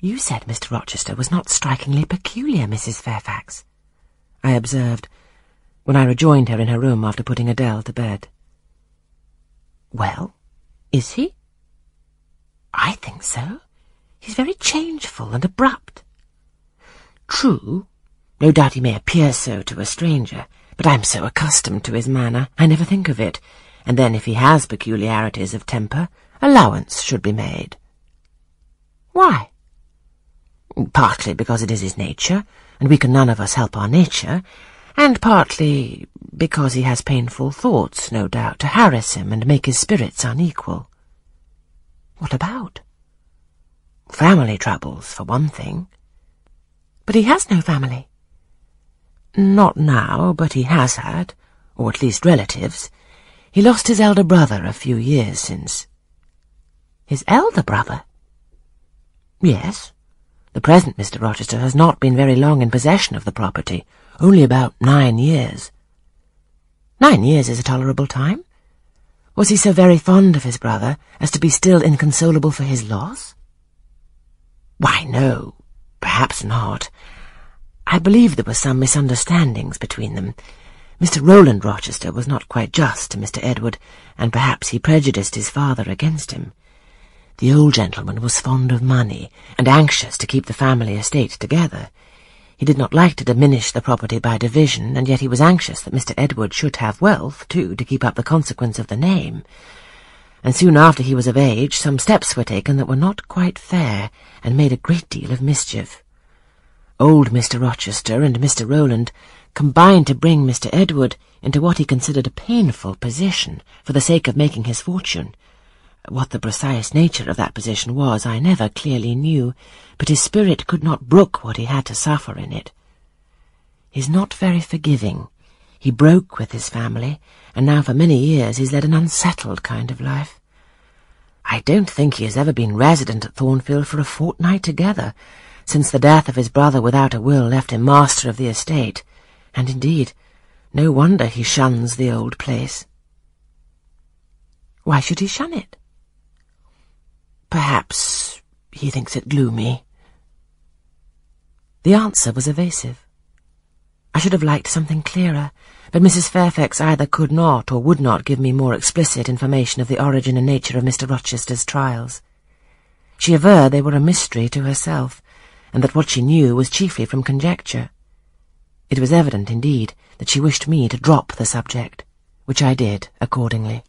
You said Mr. Rochester was not strikingly peculiar, Mrs. Fairfax, I observed, when I rejoined her in her room after putting Adele to bed. Well, is he? I think so. He's very changeful and abrupt. True. No doubt he may appear so to a stranger, but I'm so accustomed to his manner, I never think of it. And then if he has peculiarities of temper, allowance should be made. Why? Partly because it is his nature, and we can none of us help our nature, and partly because he has painful thoughts, no doubt, to harass him and make his spirits unequal. What about? Family troubles, for one thing. But he has no family. Not now, but he has had, or at least relatives. He lost his elder brother a few years since. His elder brother? Yes. The present Mr. Rochester has not been very long in possession of the property, only about nine years. Nine years is a tolerable time. Was he so very fond of his brother as to be still inconsolable for his loss? Why, no, perhaps not. I believe there were some misunderstandings between them. Mr. Rowland Rochester was not quite just to Mr. Edward, and perhaps he prejudiced his father against him. The old gentleman was fond of money, and anxious to keep the family estate together. He did not like to diminish the property by division, and yet he was anxious that Mr. Edward should have wealth, too, to keep up the consequence of the name. And soon after he was of age, some steps were taken that were not quite fair, and made a great deal of mischief. Old Mr. Rochester and Mr. Rowland combined to bring Mr. Edward into what he considered a painful position for the sake of making his fortune. What the precise nature of that position was I never clearly knew, but his spirit could not brook what he had to suffer in it. He's not very forgiving. He broke with his family, and now for many years he's led an unsettled kind of life. I don't think he has ever been resident at Thornfield for a fortnight together, since the death of his brother without a will left him master of the estate, and indeed, no wonder he shuns the old place. Why should he shun it? Perhaps he thinks it gloomy. The answer was evasive. I should have liked something clearer, but Mrs. Fairfax either could not or would not give me more explicit information of the origin and nature of Mr. Rochester's trials. She averred they were a mystery to herself, and that what she knew was chiefly from conjecture. It was evident, indeed, that she wished me to drop the subject, which I did accordingly.